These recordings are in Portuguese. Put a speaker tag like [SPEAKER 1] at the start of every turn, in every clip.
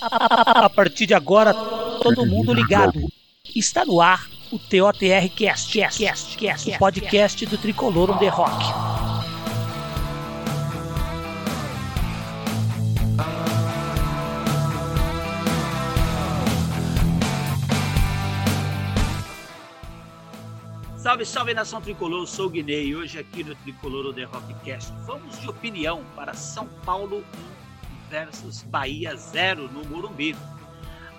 [SPEAKER 1] A partir de agora, todo mundo ligado. Está no ar o TOTR Cast, Cast, Cast, Cast, o podcast do Tricolor the Rock. Salve, salve nação tricolor, eu sou o Guinei e hoje aqui no Tricolor on the Rockcast vamos de opinião para São Paulo 1 versus Bahia 0 no Morumbi.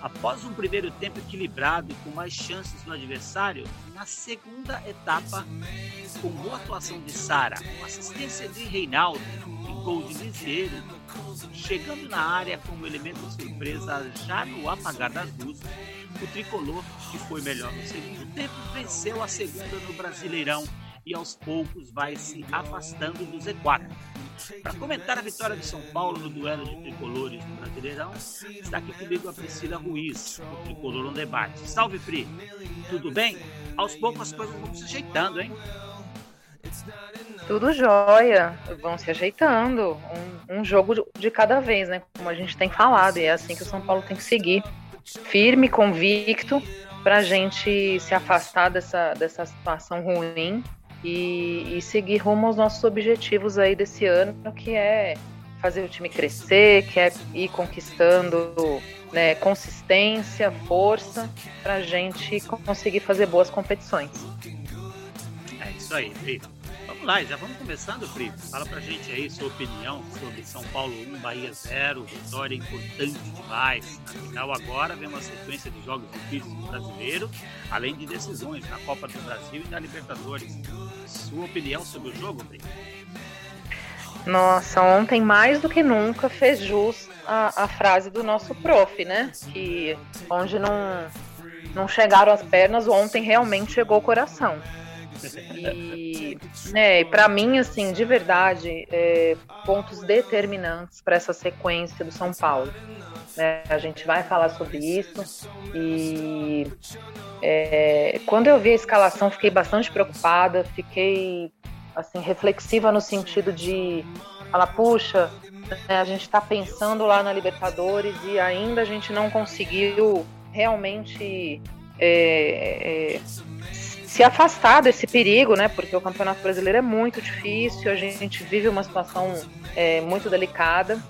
[SPEAKER 1] Após um primeiro tempo equilibrado e com mais chances do adversário, na segunda etapa, com boa atuação de Sara, com assistência de Reinaldo e gol de Lisieiro, chegando na área como elemento surpresa já no apagar das luzes, o tricolor, que foi melhor no segundo tempo, venceu a segunda no Brasileirão e aos poucos vai se afastando do Z4. Para comentar a vitória de São Paulo no duelo de tricolores no Brasileirão, está aqui comigo a Priscila Ruiz, o Tricolor no Debate. Salve, Pri! Tudo bem? Aos poucos as coisas vão se ajeitando, hein?
[SPEAKER 2] Tudo jóia, vão se ajeitando. Um, um jogo de cada vez, né? Como a gente tem falado, e é assim que o São Paulo tem que seguir. Firme, convicto, para a gente se afastar dessa, dessa situação ruim e, e seguir rumo aos nossos objetivos aí desse ano, que é fazer o time crescer, que é ir conquistando né, consistência, força, para a gente conseguir fazer boas competições.
[SPEAKER 1] É isso aí, Pri. Vamos lá, já vamos começando, Pri. Fala pra gente aí sua opinião sobre São Paulo 1, Bahia 0, vitória importante demais. Afinal, agora vem uma sequência de jogos difíceis no brasileiro, além de decisões na Copa do Brasil e na Libertadores. Sua opinião sobre o jogo, Pri?
[SPEAKER 2] Nossa, ontem mais do que nunca fez jus a, a frase do nosso prof, né? Que onde não, não chegaram as pernas, ontem realmente chegou o coração. E, né, para mim, assim, de verdade, é, pontos determinantes para essa sequência do São Paulo. É, a gente vai falar sobre isso. E é, quando eu vi a escalação, fiquei bastante preocupada, fiquei assim reflexiva no sentido de falar, puxa, né, a gente está pensando lá na Libertadores e ainda a gente não conseguiu realmente é, é, se afastar desse perigo, né? Porque o Campeonato Brasileiro é muito difícil, a gente vive uma situação é, muito delicada.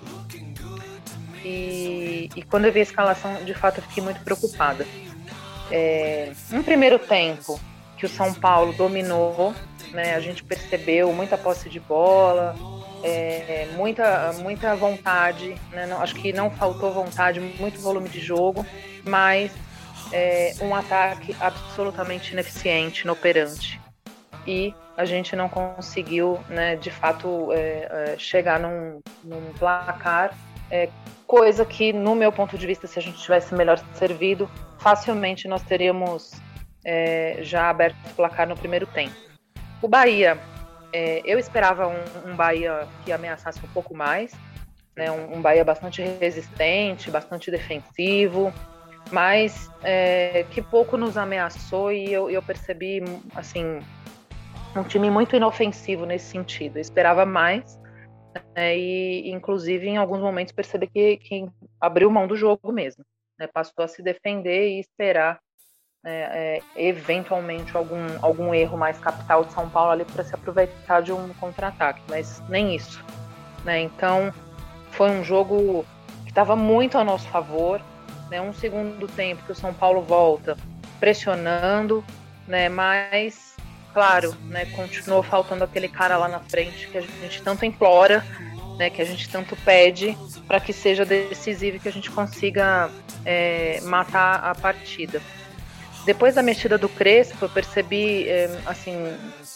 [SPEAKER 2] E, e, quando eu vi a escalação, de fato, eu fiquei muito preocupada. É, um primeiro tempo que o São Paulo dominou, né? A gente percebeu muita posse de bola, é, muita, muita vontade, né? não, acho que não faltou vontade, muito volume de jogo, mas é, um ataque absolutamente ineficiente, inoperante. E a gente não conseguiu, né, de fato, é, é, chegar num, num placar, é, coisa que, no meu ponto de vista, se a gente tivesse melhor servido, facilmente nós teríamos é, já aberto o placar no primeiro tempo. O Bahia, é, eu esperava um, um, Bahia que ameaçasse um pouco mais, né, um, um Bahia bastante resistente, bastante defensivo, mas é, que pouco nos ameaçou e eu, eu, percebi, assim, um time muito inofensivo nesse sentido. Eu esperava mais né, e, inclusive, em alguns momentos percebi que, abriu mão do jogo mesmo. Né, passou a se defender e esperar é, é, eventualmente algum, algum erro mais capital de São Paulo ali para se aproveitar de um contra-ataque, mas nem isso. Né? Então, foi um jogo que estava muito a nosso favor né? Um segundo tempo que o São Paulo volta pressionando, né? Mas, claro, né? Continuou faltando aquele cara lá na frente que a gente tanto implora, né? Que a gente tanto pede para que seja decisivo e que a gente consiga é, matar a partida. Depois da mexida do Crespo, eu percebi, é, assim,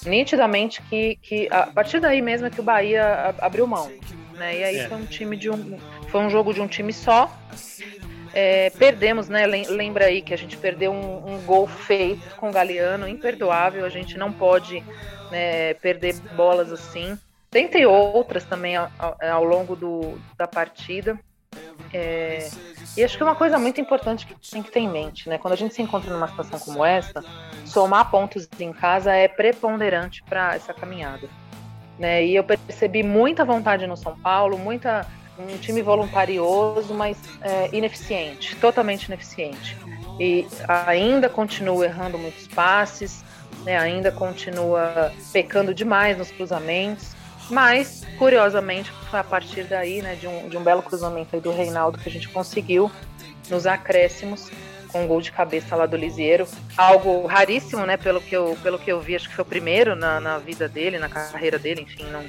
[SPEAKER 2] nitidamente que, que a partir daí mesmo é que o Bahia abriu mão, né? E aí é. foi um time de um, foi um jogo de um time só é, perdemos, né? Lembra aí que a gente perdeu um, um, gol feito com o Galeano, imperdoável. A gente não pode né, perder bolas assim. Dentre outras também ao, ao longo do, da partida. É, e acho que uma coisa muito importante que tem que ter em mente, né? Quando a gente se encontra numa situação como essa, somar pontos em casa é preponderante para essa caminhada. Né? E eu percebi muita vontade no São Paulo, muita um time voluntarioso, mas é, ineficiente, totalmente ineficiente. E ainda continua errando muitos passes, né, ainda continua pecando demais nos cruzamentos. Mas, curiosamente, foi a partir daí, né, de um, de um belo cruzamento do Reinaldo que a gente conseguiu nos acréscimos com um gol de cabeça lá do Lisieiro. Algo raríssimo, né? Pelo que eu, pelo que eu vi, acho que foi o primeiro na, na vida dele, na carreira dele, enfim, não,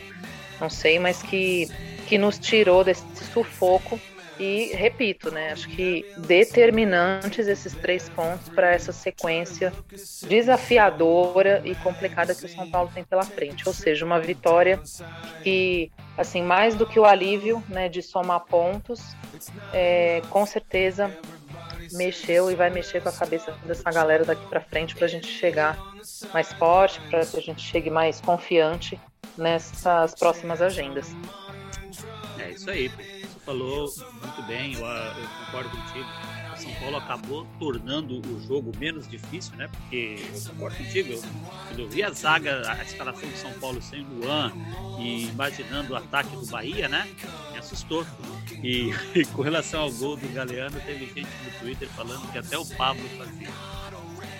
[SPEAKER 2] não sei, mas que, que nos tirou desse sufoco. E repito, né? Acho que determinantes esses três pontos para essa sequência desafiadora e complicada que o São Paulo tem pela frente. Ou seja, uma vitória que, assim, mais do que o alívio né, de somar pontos, é, com certeza mexeu e vai mexer com a cabeça dessa galera daqui para frente para a gente chegar mais forte, para que a gente chegue mais confiante nessas próximas agendas.
[SPEAKER 1] Isso aí, você falou muito bem, eu, eu concordo contigo. São Paulo acabou tornando o jogo menos difícil, né? Porque eu concordo contigo, eu, quando eu vi a zaga, a escalação do São Paulo sem Luan e imaginando o ataque do Bahia, né? Me assustou. E, e, com relação ao gol do Galeano, teve gente no Twitter falando que até o Pablo fazia.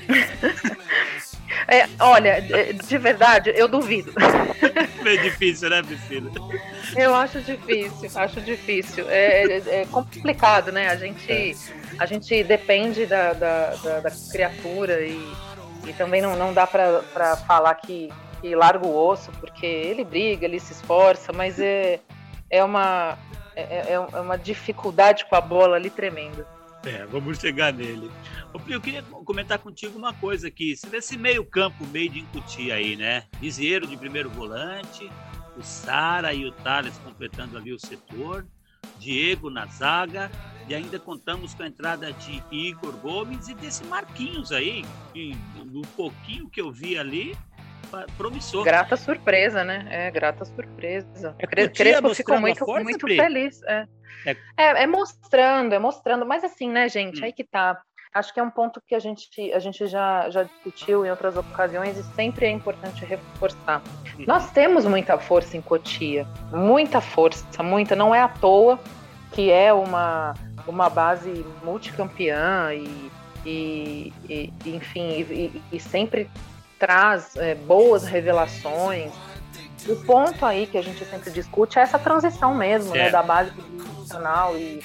[SPEAKER 2] É, olha, de verdade, eu duvido.
[SPEAKER 1] É difícil, né, Priscila?
[SPEAKER 2] Eu acho difícil, acho difícil. É, é, é complicado, né? A gente, a gente depende da, da, da, da criatura e, e também não, não dá para falar que, que larga o osso, porque ele briga, ele se esforça, mas é, é, uma, é, é, é uma dificuldade com a bola ali tremenda.
[SPEAKER 1] É, vamos chegar nele. Eu queria comentar contigo uma coisa aqui. Se nesse meio campo, meio de incutir aí, né? Lisieiro de primeiro volante, o Sara e o Thales completando ali o setor, Diego na zaga, e ainda contamos com a entrada de Igor Gomes e desse Marquinhos aí, que no pouquinho que eu vi ali, promissor.
[SPEAKER 2] Grata surpresa, né? É, grata surpresa. É, Crespo ficou muito, muito feliz. É. É... é... É, mostrando, é mostrando. Mas assim, né, gente, hum. aí que tá. Acho que é um ponto que a gente, a gente já, já discutiu em outras ocasiões e sempre é importante reforçar. Hum. Nós temos muita força em Cotia, muita força, muita. Não é à toa que é uma, uma base multicampeã e, e, e enfim, e, e sempre traz é, boas revelações. O ponto aí que a gente sempre discute é essa transição mesmo, né, é. né, da base profissional e,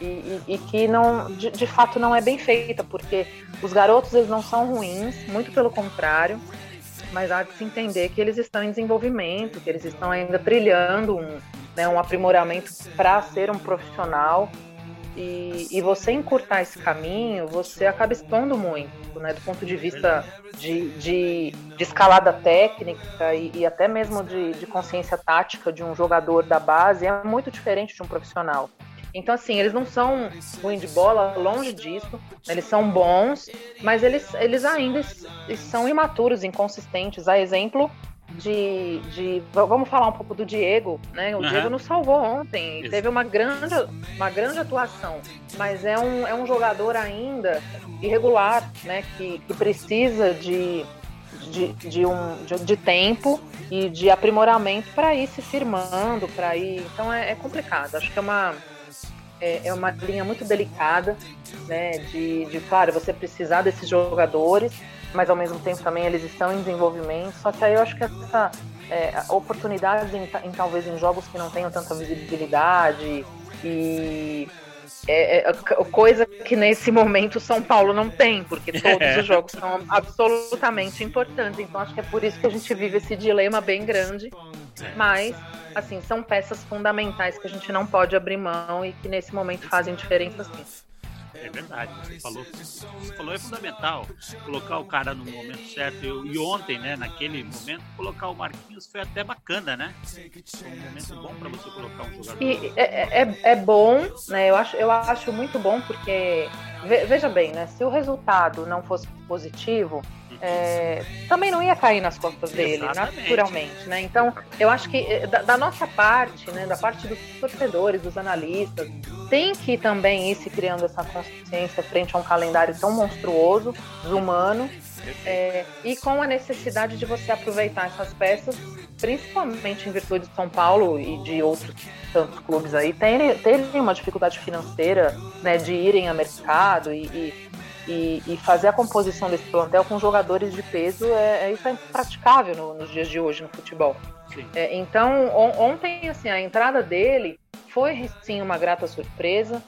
[SPEAKER 2] e, e, que não, de, de, fato não é bem feita, porque os garotos eles não são ruins, muito pelo contrário, mas há de se entender que eles estão em desenvolvimento, que eles estão ainda trilhando um, né, um aprimoramento para ser um profissional e, e, você encurtar esse caminho, você acaba expondo muito, né? Do ponto de vista de, de, de escalada técnica e, e até mesmo de, de, consciência tática de um jogador da base, é muito diferente de um profissional. Então, assim, eles não são ruins de bola, longe disso. Eles são bons, mas eles, eles ainda são imaturos, inconsistentes. A exemplo de, de, Vamos falar um pouco do Diego, né? O uhum. Diego nos salvou ontem. Isso. Teve uma grande, uma grande atuação. Mas é um, é um jogador ainda irregular, né? Que, que precisa de, de, de, um, de, de tempo e de aprimoramento para ir se firmando, para ir. Então é, é, complicado. Acho que é uma, é, é uma linha muito delicada, né? De, de, claro, você precisar desses jogadores mas ao mesmo tempo também eles estão em desenvolvimento. Só que aí eu acho que essa é, oportunidades em, em, talvez em jogos que não tenham tanta visibilidade e é, é, coisa que nesse momento São Paulo não tem, porque todos os jogos são absolutamente importantes. Então acho que é por isso que a gente vive esse dilema bem grande. Mas, assim, são peças fundamentais que a gente não pode abrir mão e que nesse momento fazem diferença sim.
[SPEAKER 1] É verdade, você falou, você falou é fundamental colocar o cara no momento certo. Eu, e ontem, né, naquele momento, colocar o Marquinhos foi até bacana, né? Foi um momento bom para você colocar um jogador.
[SPEAKER 2] E é, é, é bom, né? Eu acho, eu acho muito bom porque veja bem, né? Se o resultado não fosse positivo, é, também não ia cair nas costas dele, Exatamente. naturalmente, né? Então, eu acho que eh, da, da, nossa parte, né, da parte dos torcedores, dos analistas, tem que também ir se criando essa consciência frente a um calendário tão monstruoso, desumano, É, e com a necessidade de você aproveitar essas peças, principalmente em virtude de São Paulo e de outros tantos clubes aí, terem, terem uma dificuldade financeira né, de irem a mercado e, e, e, e fazer a composição desse plantel com jogadores de peso, é, é isso é impraticável no, nos dias de hoje no futebol. É, então, on, ontem, assim, a entrada dele foi sim uma grata surpresa.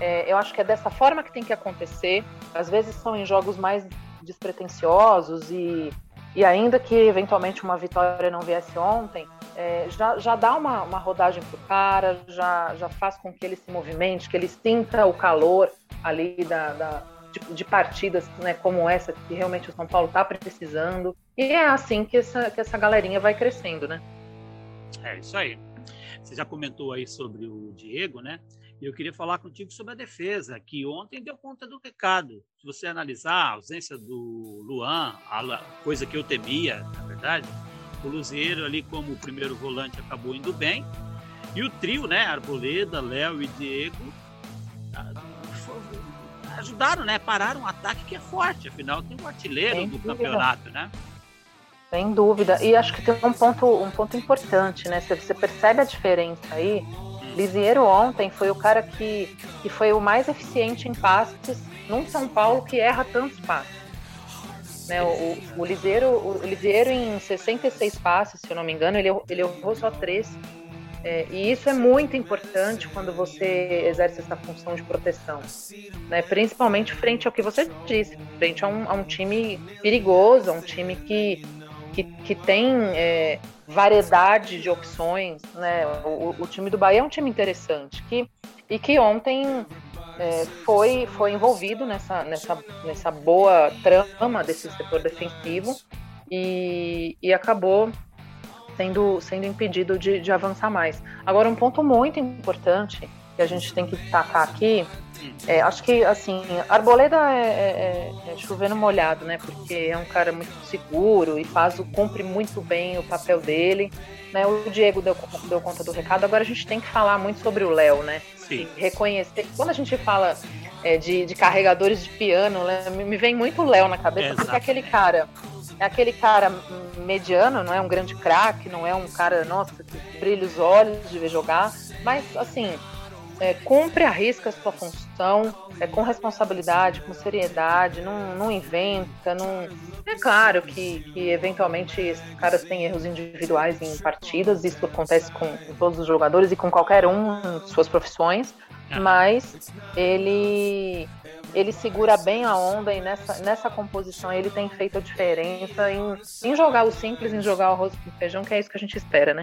[SPEAKER 2] É, eu acho que é dessa forma que tem que acontecer. Às vezes são em jogos mais despretensiosos e, e ainda que eventualmente uma vitória não viesse ontem, é, já, já dá uma, uma rodagem pro cara, já, já faz com que ele se movimente, que ele sinta o calor ali da, da de, de, partidas né, como essa que realmente o São Paulo está precisando. E é assim que essa, que essa galerinha vai crescendo, né?
[SPEAKER 1] É isso aí. Você já comentou aí sobre o Diego, né? E eu queria falar contigo sobre a defesa, que ontem deu conta do recado. Se você analisar a ausência do Luan, coisa que eu temia, na verdade, o Luzeiro ali como o primeiro volante acabou indo bem. E o trio, né? Arboleda, Léo e Diego ah, ajudaram, né? Pararam um ataque que é forte, afinal tem um artilheiro Sem do dúvida. campeonato, né?
[SPEAKER 2] Sem dúvida. E acho que tem um ponto, um ponto importante, né? Você percebe a diferença aí Lisieiro ontem foi o cara que, que foi o mais eficiente em passes num São Paulo que erra tantos passes. Né, o, o, Lisieiro, o Lisieiro em 66 passes, se eu não me engano, ele, ele errou só três. É, e isso é muito importante quando você exerce essa função de proteção, né? principalmente frente ao que você disse, frente a um, a um time perigoso, a um time que, que, que tem é, variedade de opções, né? O, o, time do Bahia é um time interessante que, e que ontem é, foi, foi envolvido nessa, nessa, nessa boa trama desse setor defensivo e, e acabou sendo, sendo impedido de, de avançar mais. Agora, um ponto muito importante que a gente tem que destacar aqui é, acho que, assim, Arboleda é, é, é, chovendo molhado, né? Porque é um cara muito seguro e faz, cumpre muito bem o papel dele. Né? O Diego deu, deu conta do recado. Agora a gente tem que falar muito sobre o Léo, né?
[SPEAKER 1] Sim.
[SPEAKER 2] reconhecer. Quando a gente fala é, de, de, carregadores de piano, né? me vem muito o Léo na cabeça, porque é aquele cara é aquele cara mediano, não é um grande craque, não é um cara, nossa, que brilha os olhos de ver jogar, mas assim, é, cumpre, arrisca a sua função, é, com responsabilidade, com seriedade, não, não inventa, não. É claro que, que eventualmente esses caras têm erros individuais em partidas, isso acontece com todos os jogadores e com qualquer um de suas profissões. Mas ele ele segura bem a onda e nessa, nessa composição ele tem feito a diferença em, em jogar o simples, em jogar o arroz com feijão, que é isso que a gente espera, né?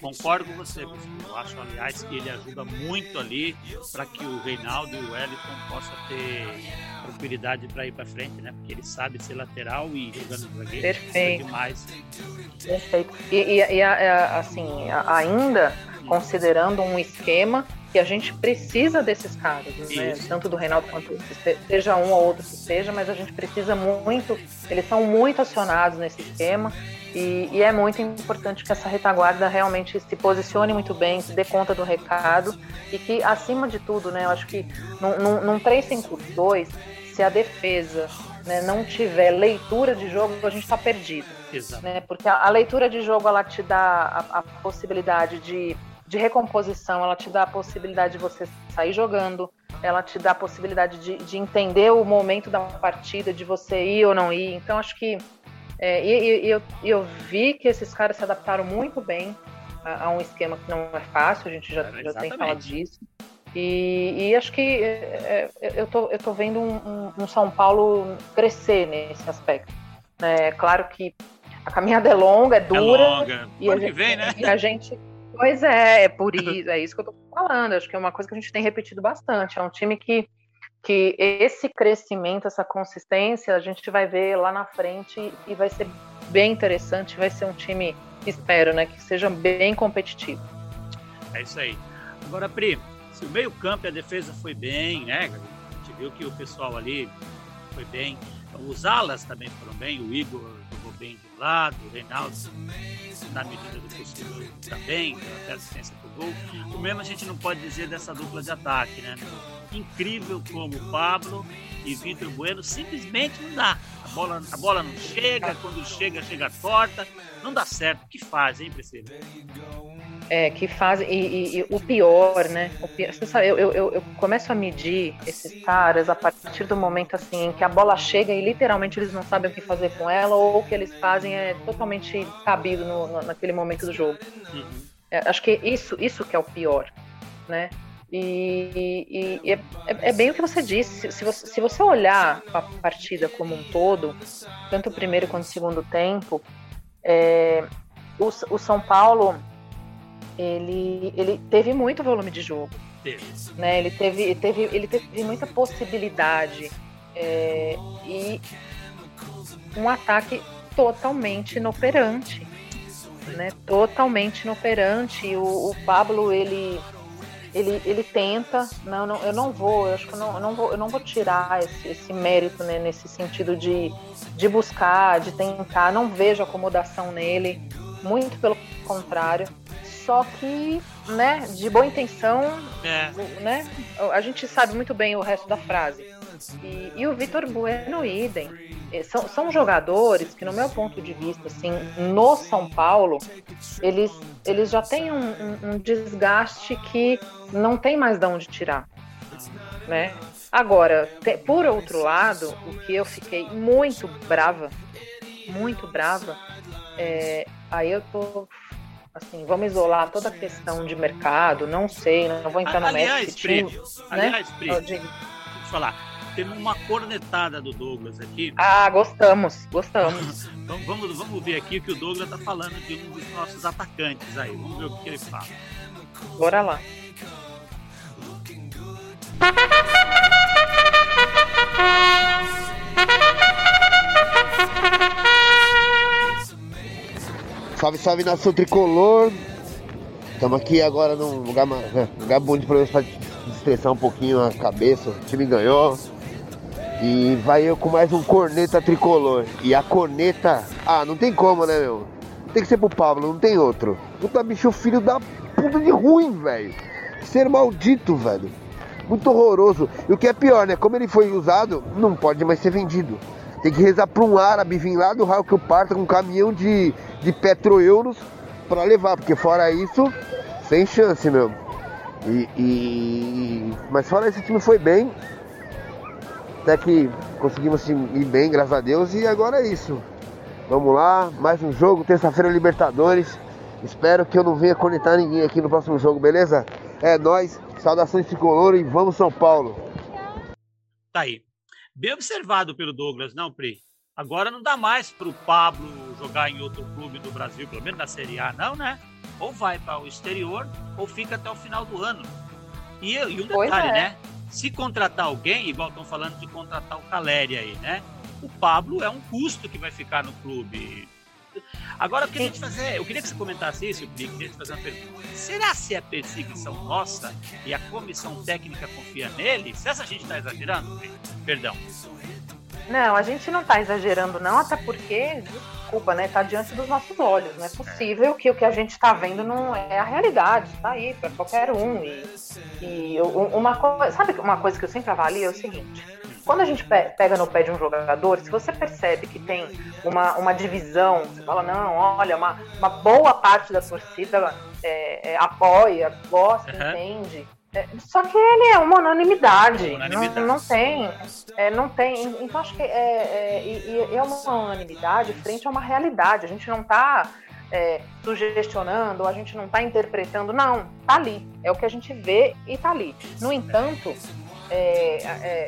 [SPEAKER 1] Concordo com você, eu acho, aliás, que ele ajuda muito ali para que o Reinaldo e o Wellington possam ter tranquilidade para ir para frente, né? Porque ele sabe ser lateral e jogando zagueiro.
[SPEAKER 2] Perfeito.
[SPEAKER 1] Demais.
[SPEAKER 2] Perfeito. E, e, e assim, ainda considerando um esquema que a gente precisa desses caras, né? tanto do Reinaldo quanto seja um ou outro que seja, mas a gente precisa muito, eles são muito acionados nesse esquema e, e, é muito importante que essa retaguarda realmente se posicione muito bem, se dê conta do recado e que, acima de tudo, né, eu acho que num, num, num 3-5-2, se a defesa né, não tiver leitura de jogo, a gente está perdido.
[SPEAKER 1] Exato.
[SPEAKER 2] Né, porque a, a, leitura de jogo ela te dá a, a possibilidade de, de recomposição, ela te dá a possibilidade de você sair jogando, ela te dá a possibilidade de, de entender o momento da partida, de você ir ou não ir. Então, acho que é, e, eu, eu, vi que esses caras se adaptaram muito bem a, a um esquema que não é fácil, a gente já, é, já tem falado disso. E, e acho que é, é, eu, tô, eu tô vendo um, um, um, São Paulo crescer nesse aspecto. É claro que a caminhada é longa, é dura. É
[SPEAKER 1] longa. E a, gente, vem, né?
[SPEAKER 2] e a gente. Pois é, é por isso, é isso que eu tô falando. Acho que é uma coisa que a gente tem repetido bastante. É um time que que esse crescimento, essa consistência, a gente vai ver lá na frente e vai ser bem interessante, vai ser um time, espero, né, que seja bem competitivo.
[SPEAKER 1] É isso aí. Agora, Pri, se o meio campo e a defesa foi bem, né, a gente viu que o pessoal ali foi bem, os alas também foram bem, o Igor jogou bem um lado, o Reinaldo, na medida do possível, também, até assistência pro gol. O mesmo a gente não pode dizer dessa dupla de ataque, né? incrível como Pablo e Vitor Bueno simplesmente não dá. A bola, a bola não chega, quando chega, chega torta. Não dá certo. O que faz, hein, Priscila?
[SPEAKER 2] É, que fazem. E, e, e, o pior, né? O pior, você sabe, eu, eu, eu, começo a medir esses caras a partir do momento assim que a bola chega e literalmente eles não sabem o que fazer com ela, ou o que eles fazem é totalmente cabido no, no, naquele momento do jogo. Uhum. É, acho que isso, isso que é o pior, né? E, e é, é, bem o que você disse. Se você, se você olhar a partida como um todo, tanto o primeiro quanto o segundo tempo, é, o, o São Paulo ele, ele teve muito volume de jogo. Teve. Né? Ele, teve, teve, ele teve muita possibilidade. É, e um ataque totalmente inoperante. Né? Totalmente inoperante. O, o Pablo, ele, ele, ele tenta. Não, não, eu não vou, eu acho que eu não, eu não, vou, eu não vou tirar esse, esse mérito né, nesse sentido de, de buscar, de tentar. Não vejo acomodação nele. Muito pelo contrário só que, né, de boa intenção, é. né, a gente sabe muito bem o resto da frase. E, e o Vitor Bueno, idem. São, são jogadores que, no meu ponto de vista, assim, no São Paulo, eles, eles já têm um, um, um desgaste que não tem mais de onde tirar. Né? Agora, te, por outro lado, o que eu fiquei muito brava, muito brava, é, aí eu tô assim, vamos isolar toda a questão de mercado, não sei, não vou entrar no
[SPEAKER 1] aliás, Pri, time, aliás, né? Pri, oh, deixa eu falar, temos uma cornetada do Douglas aqui.
[SPEAKER 2] Ah, gostamos, gostamos.
[SPEAKER 1] vamos, vamos, vamos ver aqui o que o Douglas está falando de um dos nossos atacantes aí, vamos ver o que ele fala.
[SPEAKER 2] Bora lá.
[SPEAKER 3] Salve, salve nação tricolor. Estamos aqui agora num lugar, né, lugar bom de problemas para estressar um pouquinho a cabeça. O time ganhou. E vai eu com mais um corneta tricolor. E a corneta. Ah, não tem como, né, meu? Tem que ser pro Pablo, não tem outro. Puta bicho, filho da puta de ruim, velho. Ser maldito, velho. Muito horroroso. E o que é pior, né? Como ele foi usado, não pode mais ser vendido. Tem que rezar pra um árabe vir lá do raio que eu parta com um caminhão de de petroeuros para levar, porque fora isso, sem chance, meu. E, e, Mas fora esse time foi bem. Até que conseguimos ir bem, graças a Deus, e agora é isso. Vamos lá, mais um jogo, terça-feira Libertadores. Espero que eu não venha conectar ninguém aqui no próximo jogo, beleza? É nós, saudações tricolor e vamos São Paulo.
[SPEAKER 1] Tá aí. Bem observado pelo Douglas, não, Pri? Agora não dá mais para o Pablo jogar em outro clube do Brasil, pelo menos na Série A, não, né? Ou vai para o exterior ou fica até o final do ano. E, e um detalhe, é. né? Se contratar alguém, igual estão falando de contratar o Caleri aí, né? O Pablo é um custo que vai ficar no clube. Agora eu queria te fazer, eu queria que você comentasse isso, eu queria te fazer uma pergunta. Será se é perseguição nossa e a comissão técnica confia nele? Se essa gente está exagerando? Perdão.
[SPEAKER 2] Não, a gente não está exagerando, não, até porque, desculpa, né? Está diante dos nossos olhos. Não é possível que o que a gente está vendo não é a realidade, está aí para qualquer um. E, e uma coisa, sabe uma coisa que eu sempre avalio é o seguinte: quando a gente pega no pé de um jogador, se você percebe que tem uma, uma divisão, você fala, não, olha, uma, uma boa parte da torcida é, é, apoia, gosta, uhum. entende é, só que ele é uma unanimidade. unanimidade. Não, não tem. É, não tem. Então acho que é, é, é, uma unanimidade frente a uma realidade. A gente não está é, sugestionando, a gente não está interpretando. Não, tá ali. É o que a gente vê e tá ali. No entanto, é, é,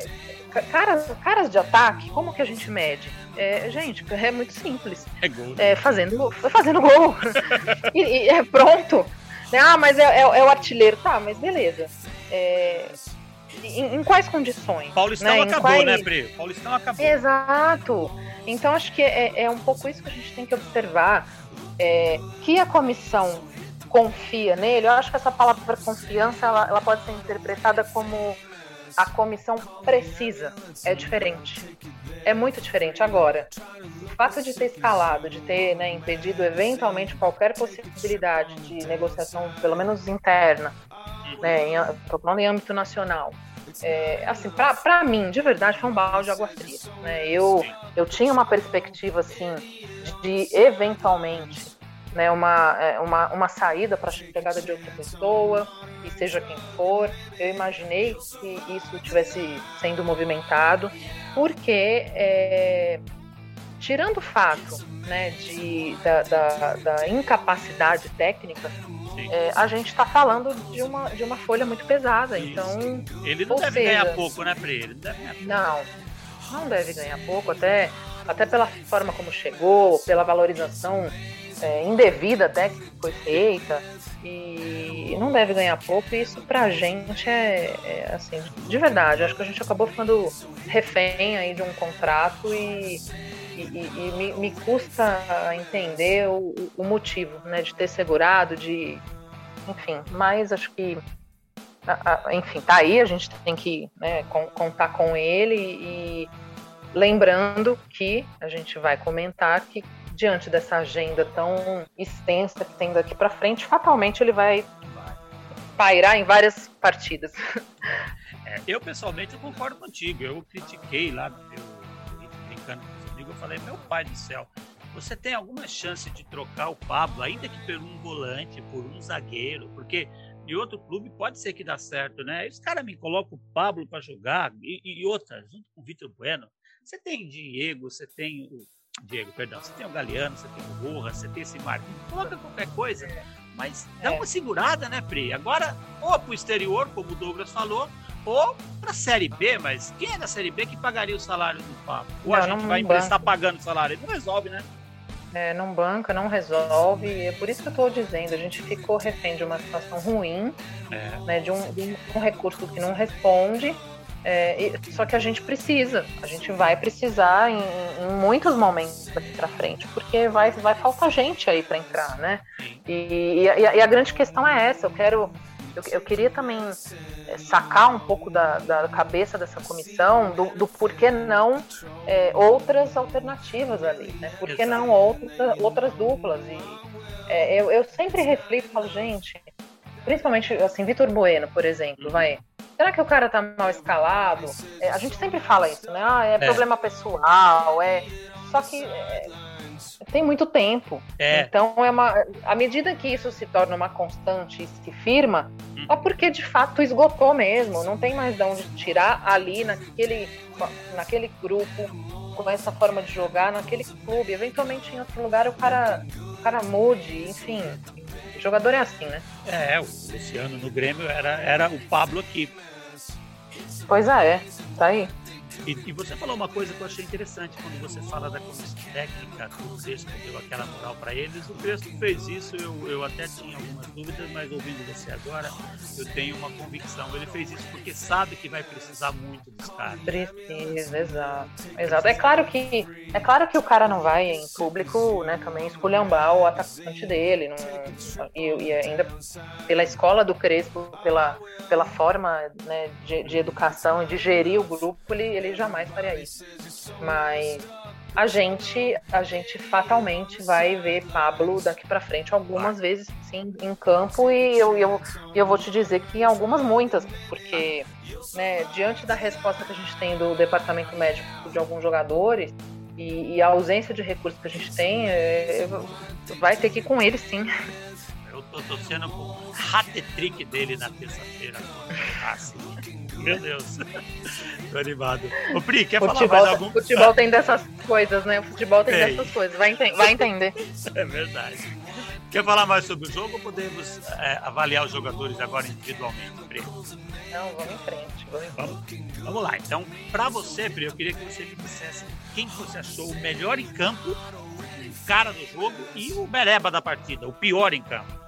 [SPEAKER 2] caras, caras de ataque, como que a gente mede? É, gente, é muito simples.
[SPEAKER 1] É gol.
[SPEAKER 2] É, fazendo, fazendo gol. e, e é pronto. Né? Ah, mas é, é, é o artilheiro. Tá, mas beleza. É, em, em, quais condições?
[SPEAKER 1] Paulistão
[SPEAKER 2] né?
[SPEAKER 1] acabou, quais... né, Pri? Paulistão acabou.
[SPEAKER 2] Exato. Então acho que é, é um pouco isso que a gente tem que observar. É, que a comissão confia nele, eu acho que essa palavra confiança ela, ela pode ser interpretada como a comissão precisa. É diferente. É muito diferente. Agora, o fato de ter escalado, de ter né, impedido eventualmente qualquer possibilidade de negociação, pelo menos interna, né, em, falando em âmbito nacional, é, assim, para mim, de verdade, foi um balde de água fria. Né? Eu, eu tinha uma perspectiva assim de, de eventualmente né, uma, é, uma, uma saída para a chegada de outra pessoa, e seja quem for. Eu imaginei que isso tivesse sendo movimentado, porque é, tirando o fato né, de, da, da, da incapacidade técnica, é, a gente está falando de uma, de uma folha muito pesada. Então,
[SPEAKER 1] ele não deve seja, ganhar pouco, né, para ele?
[SPEAKER 2] Não, não, não deve ganhar pouco, até, até pela forma como chegou, pela valorização é, indevida até que foi feita e não deve ganhar pouco. E isso pra gente é, é, assim, de verdade. Acho que a gente acabou ficando refém aí de um contrato e, e, e me, me, custa entender o, o, motivo, né, de ter segurado, de, enfim. Mas acho que enfim, tá aí, a gente tem que né, contar com ele e lembrando que a gente vai comentar que diante dessa agenda tão extensa que tem daqui para frente, fatalmente ele vai pairar em várias partidas.
[SPEAKER 1] É, eu pessoalmente eu concordo contigo. Eu critiquei lá, eu, brincando com os amigos, eu falei, meu pai do céu, você tem alguma chance de trocar o Pablo, ainda que por um volante, por um zagueiro, porque em outro clube pode ser que dá certo, né? Os caras me colocam o Pablo para jogar e, e outra, junto com o Vitor Bueno. Você tem Diego, você tem o Diego, perdão. Você tem o Galeano, você tem o Borra, você tem esse Marquinhos. Coloca qualquer coisa, mas dá é. uma segurada, né, Pri? Agora, ou pro exterior, como o Douglas falou, ou pra Série B, mas quem é da Série B que pagaria o salário do Pablo? Ou não, a gente vai emprestar pagando o salário? Ele não resolve, né?
[SPEAKER 2] É, não banca, não resolve. É por isso que eu estou dizendo, a gente ficou refém de uma situação ruim, é. né, de, um, de um recurso que não responde é, só que a gente precisa, a gente vai precisar em, em muitos momentos daqui para frente, porque vai, vai faltar gente aí para entrar, né? E, e, a, e, a, grande questão é essa. Eu quero, eu, eu queria também é, sacar um pouco da, da cabeça dessa comissão do, do porquê não é, outras alternativas ali, né? Por que não outras, outras duplas? E é, eu, eu sempre reflito, falo, gente, principalmente assim, Vitor Bueno, por exemplo, uhum. vai será que o cara tá mal escalado? É, a gente sempre fala isso, né? Ah, é, é. problema pessoal, é. Só que é, tem muito tempo. É. Então é uma. À medida que isso se torna uma constante e se firma, hum. é porque de fato esgotou mesmo. Não tem mais de onde tirar ali naquele, naquele grupo, com essa forma de jogar, naquele clube. Eventualmente em outro lugar o cara, o cara mude, enfim. O jogador é assim, né?
[SPEAKER 1] É, o Luciano no Grêmio era, era o Pablo aqui.
[SPEAKER 2] Pois é, tá aí.
[SPEAKER 1] E, e, você falou uma coisa que eu achei interessante quando você fala da comissão técnica, o Crespo deu aquela moral para eles. O Crespo fez isso, eu, eu até tinha algumas dúvidas, mas ouvindo você agora, eu tenho uma convicção. Ele fez isso porque sabe que vai precisar muito dos caras.
[SPEAKER 2] Precisa, exato. Exato. É claro que é claro que o cara não vai em público, né, também esculhambar o atacante dele, não, e, e ainda pela escola do Crespo, pela, pela forma né, de, de educação de gerir o grupo, ele, ele jamais faria isso. Mas a gente, a gente fatalmente vai ver Pablo daqui para frente algumas vezes sim em campo e eu, eu, eu vou te dizer que algumas muitas, porque né, diante da resposta que a gente tem do departamento médico de alguns jogadores e, e a ausência de recursos que a gente tem, é, vai ter que ir com ele sim.
[SPEAKER 1] Eu tô torcendo pro hat-trick dele na terça-feira. Assim. Meu Deus. Tô animado. Ô, Pri, quer futebol, falar mais algum?
[SPEAKER 2] Futebol tem dessas coisas, né? O futebol tem dessas coisas. Vai, ente vai entender.
[SPEAKER 1] É verdade. Quer falar mais sobre o jogo ou podemos é, avaliar os jogadores agora individualmente, Pri?
[SPEAKER 2] Não, vamos em frente. Vamos, em frente.
[SPEAKER 1] vamos, vamos lá. Então, para você, Pri, eu queria que você me dissesse quem você achou o melhor em campo, o cara do jogo e o bereba da partida, o pior em campo.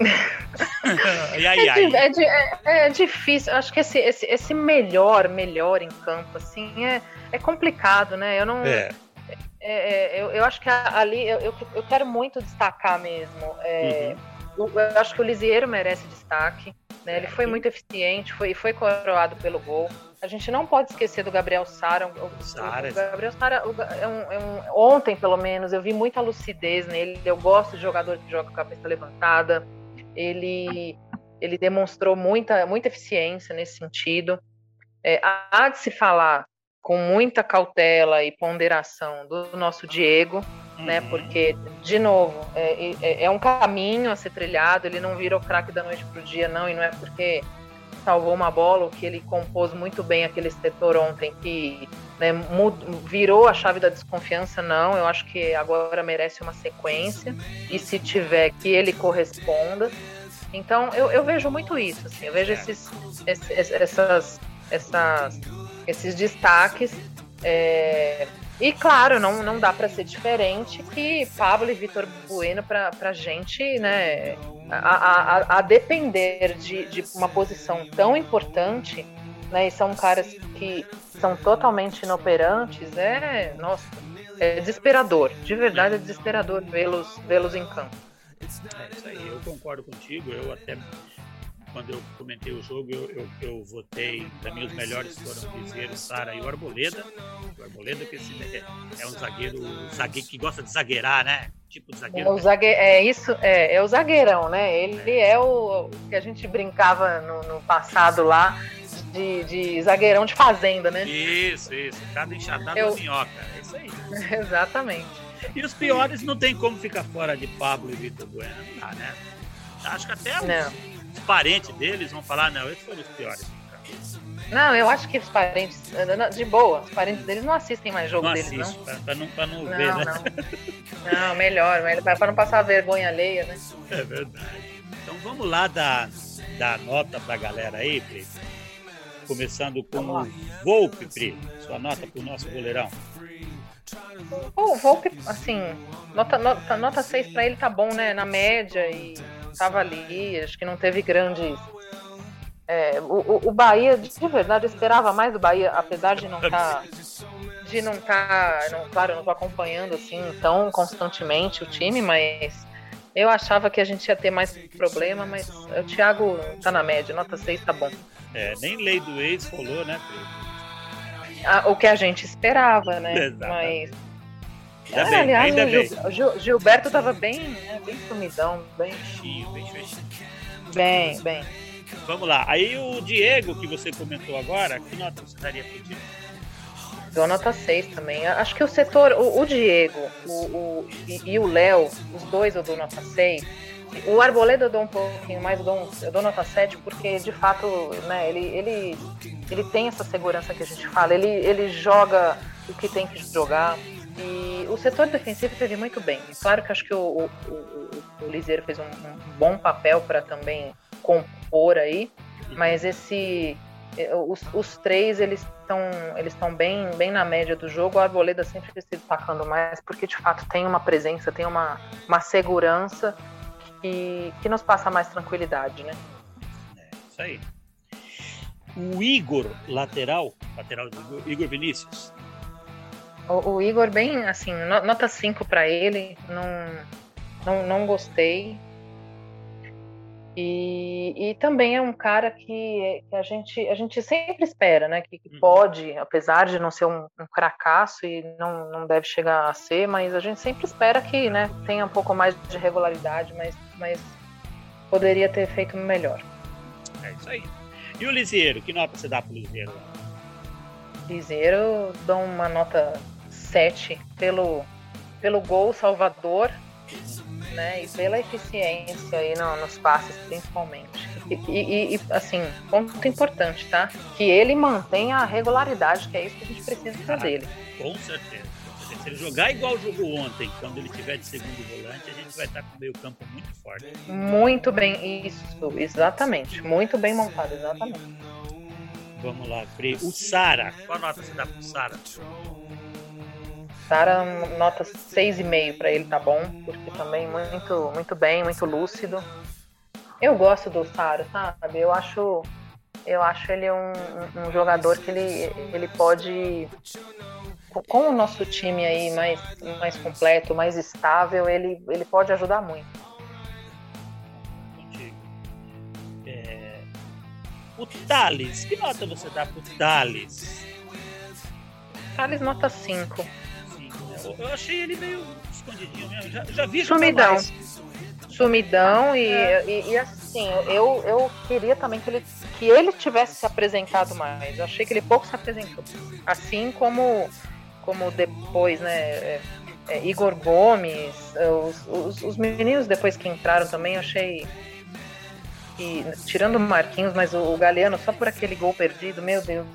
[SPEAKER 2] e aí, é? É, é, é, difícil. Acho que esse, esse, esse melhor, melhor em campo, assim, é, é complicado, né? Eu não. É. É, é eu, eu acho que ali eu, eu, quero muito destacar mesmo. Uhum. eu, eu, acho que o Lisieiro merece destaque. Né? Ele foi muito eficiente, foi, foi coroado pelo gol. A gente não pode esquecer do Gabriel Sara. O, o, Gabriel Sara é um, é um, ontem, pelo menos, eu vi muita lucidez nele. Eu gosto de jogador que joga com a cabeça levantada ele ele demonstrou muita, muita eficiência nesse sentido. É, há de se falar com muita cautela e ponderação do nosso Diego, né, uhum. né? Porque, de novo, é, é, é, um caminho a ser trilhado, ele não vira o craque da noite para o dia, não, e não é porque salvou uma bola, o que ele compôs muito bem aquele setor ontem, que né, virou a chave da desconfiança, não. Eu acho que agora merece uma sequência, e se tiver, que ele corresponda. Então, eu, eu vejo muito isso, assim, eu vejo esses, esses essas, essas esses destaques. É... E claro, não, não dá para ser diferente que Pablo e Vitor Bueno para a gente, né, a, a, a depender de, de uma posição tão importante, né, e são caras que são totalmente inoperantes, é, nossa, é desesperador, de verdade é desesperador vê-los vê-los em campo.
[SPEAKER 1] É isso aí, eu concordo contigo, eu até quando eu comentei o jogo, eu, eu, eu votei, para mim os melhores foram o Viseiro, Sara e o Arboleda. O Arboleda que esse, é, é, um zagueiro, zagueiro que gosta de zagueirar, né? Tipo de zagueiro.
[SPEAKER 2] É, o zague... é isso, é, é o zagueirão, né? Ele é, é o, que a gente brincava no, no passado lá, de, de, zagueirão de fazenda, né?
[SPEAKER 1] Isso, isso. Cada enxadada eu... minhoca. É isso aí.
[SPEAKER 2] Exatamente.
[SPEAKER 1] E os piores não tem como ficar fora de Pablo e Vitor Bueno. Não dá, né? Acho que até os, os parentes deles vão falar, não, esses foram os piores.
[SPEAKER 2] Não, eu acho que os parentes, de boa, os parentes deles não assistem mais jogo não deles,
[SPEAKER 1] assisto,
[SPEAKER 2] não.
[SPEAKER 1] Pra, pra não. Pra não, não ver, né?
[SPEAKER 2] Não, não melhor, pra não passar vergonha alheia, né?
[SPEAKER 1] É verdade. Então vamos lá dar, dar nota pra galera aí, Pri. Começando com o Volpe, Pri. Sua nota pro nosso goleirão.
[SPEAKER 2] O Volpe, assim, nota, nota, nota 6 pra ele tá bom, né? Na média e estava ali, acho que não teve grandes. É, o, o, Bahia, de verdade, eu esperava mais do Bahia, apesar de não estar. Tá, de não estar. Tá, claro, eu não estou acompanhando assim tão constantemente o time, mas eu achava que a gente ia ter mais problema, mas o Thiago tá na média, nota 6 tá bom.
[SPEAKER 1] É, nem lei do ex rolou, né,
[SPEAKER 2] ah, o que a gente esperava, né?
[SPEAKER 1] Mas
[SPEAKER 2] Ainda é, bem, aliás, ainda o Gil, Gilberto tava bem, né, bem sumidão, bem. Fechio, bem fechio. Bem, bem.
[SPEAKER 1] Vamos lá. Aí o Diego, que você comentou agora, que nota você daria pro Diego?
[SPEAKER 2] Dou nota 6 também. Acho que o setor, o, o Diego o, o e, e, o Léo, os dois eu dou nota 6. O Arboleda eu dou um pouquinho mais, eu dou, um, eu dou nota 7, porque de fato, né, ele, ele, ele tem essa segurança que a gente fala, ele, ele joga o que tem que jogar. E o setor defensivo teve muito bem. Claro que acho que o, o, o, o Liseiro fez um, um, bom papel para também compor aí, mas esse eh, os, os três eles estão eles estão bem bem na média do jogo. A Arboleda sempre se destacando mais porque de fato tem uma presença, tem uma, uma segurança que, que nos passa mais tranquilidade, né?
[SPEAKER 1] É, isso aí. O Igor, lateral, lateral do Igor Vinícius,
[SPEAKER 2] o, o Igor, bem assim, nota 5 para ele, não, não, não gostei. E, e também é um cara que, que, a, gente, a gente sempre espera, né? Que, que uhum. pode, apesar de não ser um, um cracaço e não, não deve chegar a ser, mas a gente sempre espera que né, tenha um pouco mais de regularidade, mas, mas poderia ter feito melhor.
[SPEAKER 1] É isso aí. E o Liseiro, que nota você dá pro Liseiro?
[SPEAKER 2] Liseiro, dou uma nota 7 pelo, pelo gol salvador né, e pela eficiência aí no, nos passes principalmente. E, e, e, assim, ponto importante, tá? Que ele mantenha a regularidade, que é isso que a gente precisa ah, dele.
[SPEAKER 1] Com certeza. Se ele jogar igual jogou ontem, quando ele tiver de segundo volante, a gente vai estar com o meio campo muito forte.
[SPEAKER 2] Muito bem, isso, exatamente. Muito bem montado, exatamente.
[SPEAKER 1] Vamos lá, Frei. O Sara, qual nota você dá pro Sara?
[SPEAKER 2] Sara, nota 6,5 para ele tá bom, porque também muito, muito bem, muito lúcido. Eu gosto do Sara, sabe? Eu acho, eu acho ele um, um jogador que ele, ele pode, com o nosso time aí mais, mais completo, mais estável, ele, ele pode ajudar muito.
[SPEAKER 1] É... O Thales, que nota você dá pro Thales?
[SPEAKER 2] Thales nota 5
[SPEAKER 1] eu achei ele meio escondidinho mesmo. Já, já vi
[SPEAKER 2] Sumidão. Sumidão e, é. e, e, assim, eu, eu queria também que ele, que ele tivesse se apresentado mais. Eu achei que ele pouco se apresentou. Assim como, como depois, né? É, é, Igor Gomes, os, os, os, meninos depois que entraram também, eu achei que, tirando o Marquinhos, mas o, o Galeano, só por aquele gol perdido, meu Deus.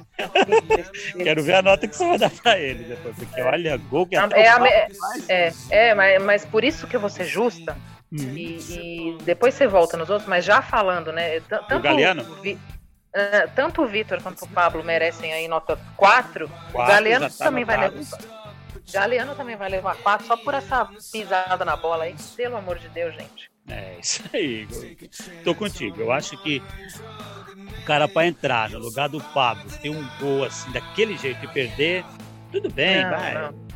[SPEAKER 1] Quero ver a nota que você vai dar pra ele depois, porque olha, gol que
[SPEAKER 2] até é, é, é, é, mas, mas por isso que eu vou ser justa, uhum. e, e, depois você volta nos outros, mas já falando, né?
[SPEAKER 1] Tanto o Galeano? Vi,
[SPEAKER 2] uh, tanto o Vitor quanto o Pablo merecem aí nota 4, 4 o Galeano tá também vai levar. Galeano também vai levar 4 só por essa pisada na bola aí, pelo amor de Deus, gente.
[SPEAKER 1] É isso aí, tô contigo. Eu acho que o cara para entrar no lugar do Pablo, ter um gol assim daquele jeito e perder, tudo bem, não, vai. Não.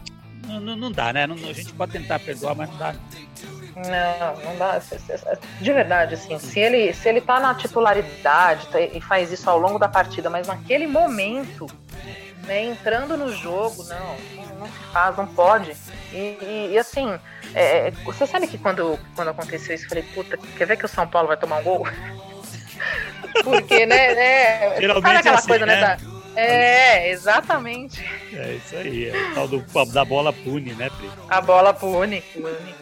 [SPEAKER 1] Não, não dá, né? Não, a gente pode tentar perdoar, mas não dá.
[SPEAKER 2] Não, não dá. De verdade, assim, se ele, se ele tá na titularidade tá, e faz isso ao longo da partida, mas naquele momento, né, entrando no jogo, não, não se faz, não pode. E, e, e assim, é, você sabe que quando, quando aconteceu isso, eu falei, puta, quer ver que o São Paulo vai tomar um gol? Porque, né, né
[SPEAKER 1] Geralmente sabe aquela é assim, coisa, né?
[SPEAKER 2] né da, é, exatamente.
[SPEAKER 1] É isso aí, é o tal do, da bola pune, né, Pri?
[SPEAKER 2] A bola pune, pune.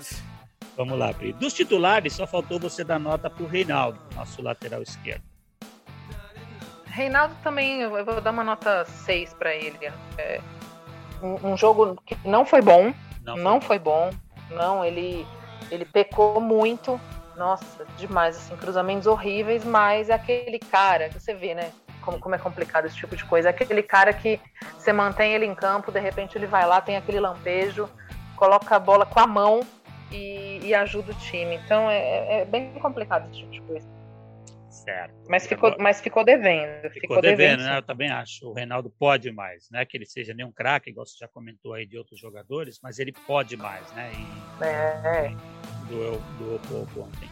[SPEAKER 1] Vamos lá, Pri. Dos titulares, só faltou você dar nota pro Reinaldo, nosso lateral esquerdo.
[SPEAKER 2] Reinaldo também, eu vou dar uma nota 6 para ele. É, um, um, jogo que não foi bom, não, não foi bom. Não, ele, ele pecou muito. Nossa, demais, assim, cruzamentos horríveis, mas é aquele cara que você vê, né? Como, como é complicado esse tipo de coisa. É aquele cara que você mantém ele em campo, de repente ele vai lá, tem aquele lampejo, coloca a bola com a mão e, e ajuda o time. Então é, é bem complicado esse tipo de coisa.
[SPEAKER 1] Certo.
[SPEAKER 2] Mas ficou, mas ficou devendo.
[SPEAKER 1] Ficou, ficou devendo, devendo né? Eu também acho. O Reinaldo pode mais, né? Que ele seja nem um craque, igual você já comentou aí de outros jogadores, mas ele pode mais, né?
[SPEAKER 2] E é.
[SPEAKER 1] Doeu, doeu pouco ontem.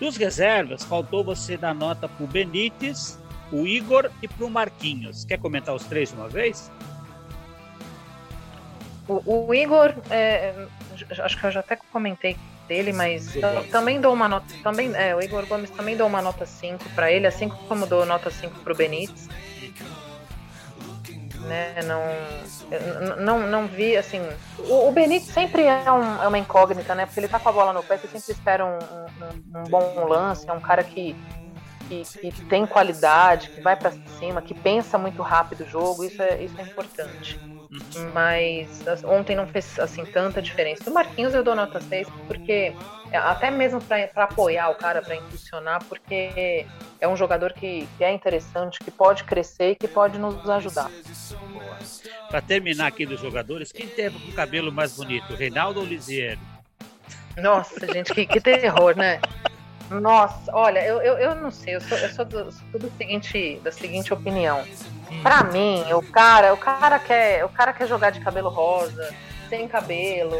[SPEAKER 1] Dos reservas, faltou você dar nota pro Benítez, o Igor e pro Marquinhos. Quer comentar os três de uma vez?
[SPEAKER 2] O, o Igor, é, acho que eu já até comentei dele, mas também dou uma nota. Também, é, o Igor Gomes também dou uma nota 5 para ele, assim como dou nota 5 para o Benítez. Né, não, não, não vi, assim. O, o Benítez sempre é, um, é, uma incógnita, né? Porque ele tá com a bola no pé, você sempre espera um, um, um bom lance, é um cara que, que, que tem qualidade, que vai para cima, que pensa muito rápido o jogo, isso é, isso é importante. Mas ontem não fez assim tanta diferença. O Marquinhos eu dou nota 6 porque até mesmo para apoiar o cara, para impulsionar, porque é um jogador que, que, é interessante, que pode crescer e que pode nos ajudar.
[SPEAKER 1] Para terminar aqui dos jogadores, quem teve o cabelo mais bonito, Reinaldo ou Lisiero?
[SPEAKER 2] Nossa, gente, que, que terror, né? Nossa, olha, eu, eu, eu não sei, eu sou, eu sou, do, sou do seguinte, da seguinte opinião. Pra mim, o cara, o cara quer, o cara quer jogar de cabelo rosa, sem cabelo.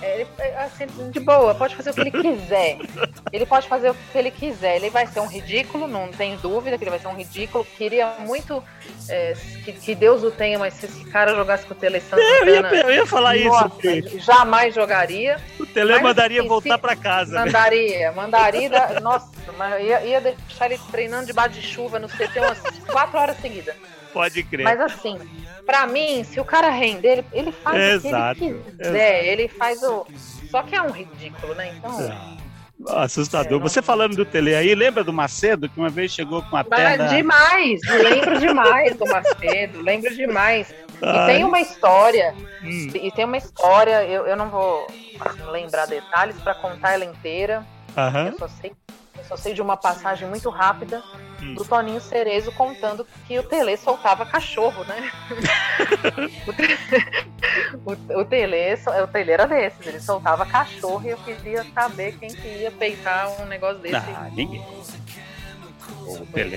[SPEAKER 2] É, ele, é, assim, de boa, pode fazer o que ele quiser. Ele pode fazer o que ele quiser. Ele vai ser um ridículo, não tem dúvida que ele vai ser um ridículo. Queria muito é, que, que, Deus o tenha, mas se esse cara jogasse com o Tele Santana,
[SPEAKER 1] eu, ia, eu ia falar nossa,
[SPEAKER 2] isso. Jamais jogaria.
[SPEAKER 1] O Tele mas, mandaria assim, voltar para casa.
[SPEAKER 2] Né? Mandaria, mandaria. nossa, ia, ia deixar ele treinando debaixo de chuva no CT umas quatro horas seguidas.
[SPEAKER 1] Pode crer.
[SPEAKER 2] Mas assim, pra mim, se o cara render, ele, ele faz Exato. o que ele quiser. Exato. Ele faz o. Só que é um ridículo, né? Então.
[SPEAKER 1] É. Assustador. É. Você falando do Tele aí, lembra do Macedo que uma vez chegou com a perna...
[SPEAKER 2] Demais, lembro demais do Macedo, lembro demais. Ai. E tem uma história, hum. e tem uma história, eu, eu não vou assim, lembrar detalhes para contar ela inteira.
[SPEAKER 1] Uhum.
[SPEAKER 2] Eu só sei eu só sei de uma passagem muito rápida hum. do Toninho Cerezo contando que o Tele soltava cachorro, né? o, o, Tele, o Tele era desses, ele soltava cachorro e eu queria saber quem que ia peitar um negócio desse.
[SPEAKER 1] Ah, ninguém. O Tele.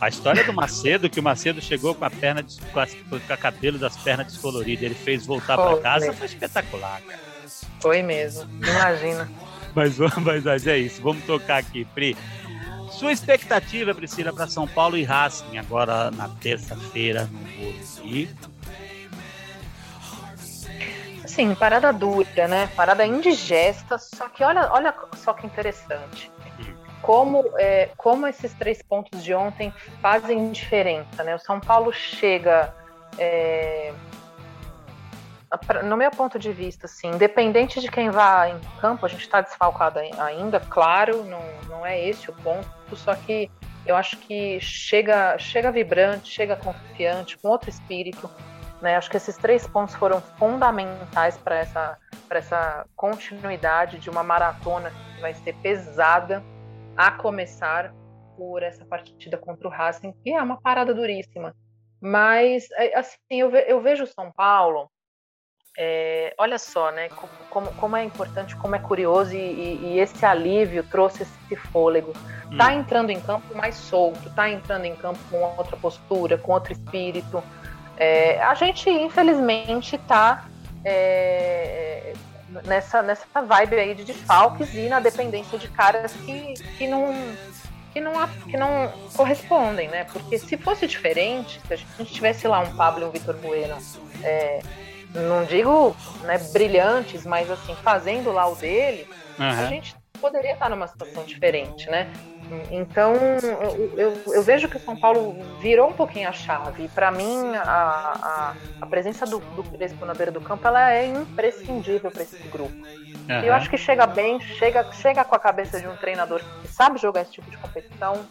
[SPEAKER 1] A história do Macedo, que o Macedo chegou com a perna com, a, com a cabelo das pernas descoloridas, ele fez voltar para casa, foi espetacular, cara.
[SPEAKER 2] Foi mesmo, imagina.
[SPEAKER 1] mas, mas é isso. Vamos tocar aqui, Pri. Sua expectativa, Priscila, para São Paulo e Racing agora na terça-feira no Morumbi?
[SPEAKER 2] Sim, parada dura, né? Parada indigesta, só que olha, olha só que interessante. como, é, como esses três pontos de ontem fazem diferença. Né? O São Paulo chega, é, no meu ponto de vista, assim, independente de quem vá em campo, a gente está desfalcado ainda, claro, não, não é esse o ponto, só que eu acho que chega, chega vibrante, chega confiante, com outro espírito. Né? Acho que esses três pontos foram fundamentais para essa, essa continuidade de uma maratona que vai ser pesada a começar por essa partida contra o Racing, que é uma parada duríssima. Mas, é, assim, eu, ve eu vejo o São Paulo, é, olha só, né, como, como, é importante, como é curioso e, e esse alívio trouxe esse fôlego. Hum. Tá entrando em campo mais solto, tá entrando em campo com outra postura, com outro espírito. É, a gente, infelizmente, tá é, nessa, nessa vibe aí de desfalques e na dependência de caras que, que não que não, que não correspondem, né? Porque se fosse diferente, se a gente tivesse lá um Pablo e um Vitor Bueno, é, não digo né, brilhantes, mas assim, fazendo lá o dele, uhum. a gente poderia estar numa situação diferente, né? Então, eu, eu, eu, vejo que o São Paulo virou um pouquinho a chave. Para mim, a, a, a, presença do, do Crespo na beira do campo ela é imprescindível para esse grupo. Uhum. eu acho que chega bem, chega, chega com a cabeça de um treinador que sabe jogar esse tipo de competição.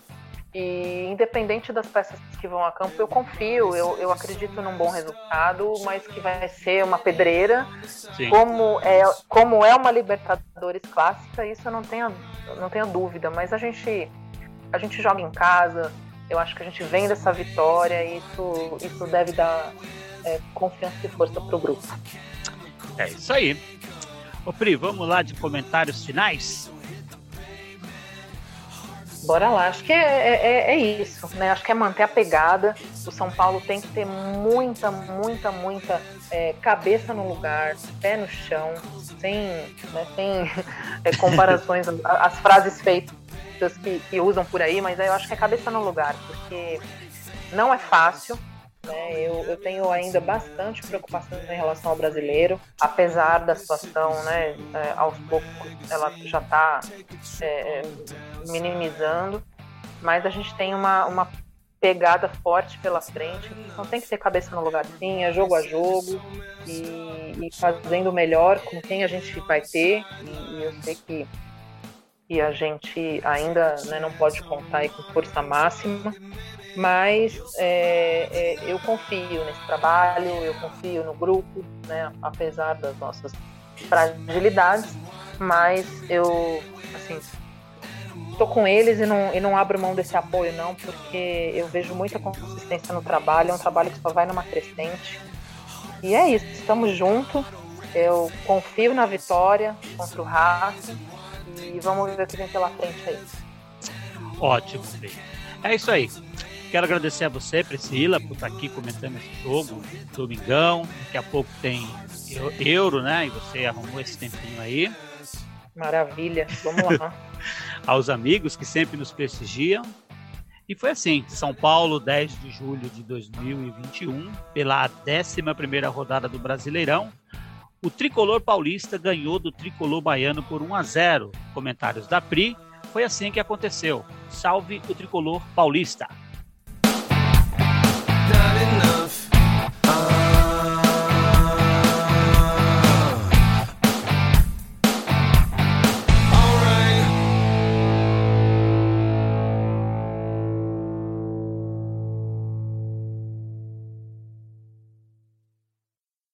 [SPEAKER 2] E independente das peças que vão a campo, eu confio, eu, eu acredito num bom resultado, mas que vai ser uma pedreira. Como é, como é uma Libertadores clássica, isso eu não tenho, não tenho dúvida. Mas a gente, a gente joga em casa, eu acho que a gente vem dessa vitória e isso, isso deve dar é, confiança e força para o grupo.
[SPEAKER 1] É isso aí. Ô Pri, vamos lá de comentários finais?
[SPEAKER 2] Bora lá, acho que é, é, é, é, isso, né? Acho que é manter a pegada. O São Paulo tem que ter muita, muita, muita é, cabeça no lugar, pé no chão, sem, né, sem é, comparações, as frases feitas que, que usam por aí, mas eu acho que é cabeça no lugar, porque não é fácil, né? Eu, eu, tenho ainda bastante preocupação em relação ao brasileiro, apesar da situação, né, é, aos poucos ela já está é, minimizando, mas a gente tem uma, uma pegada forte pela frente, então tem que ter cabeça no lugar sim, é jogo a jogo e, e fazendo o melhor com quem a gente vai ter, e, e eu sei que e a gente ainda né, não pode contar com força máxima, mas é, é, eu confio nesse trabalho, eu confio no grupo, né, apesar das nossas fragilidades, mas eu, assim, estou com eles e não, e não abro mão desse apoio não, porque eu vejo muita consistência no trabalho, é um trabalho que só vai numa crescente, e é isso, estamos juntos, eu confio na vitória contra o Racing, e vamos ver o que vem pela frente aí.
[SPEAKER 1] Ótimo, é isso aí. Quero agradecer a você, Priscila, por estar aqui comentando esse jogo, domingão. Daqui a pouco tem Euro, né? E você arrumou esse tempinho aí.
[SPEAKER 2] Maravilha, vamos lá.
[SPEAKER 1] Aos amigos que sempre nos prestigiam. E foi assim, São Paulo, 10 de julho de 2021, pela 11 rodada do Brasileirão, o tricolor paulista ganhou do tricolor baiano por 1 a 0. Comentários da Pri, foi assim que aconteceu. Salve o tricolor paulista! not enough. Uh-huh.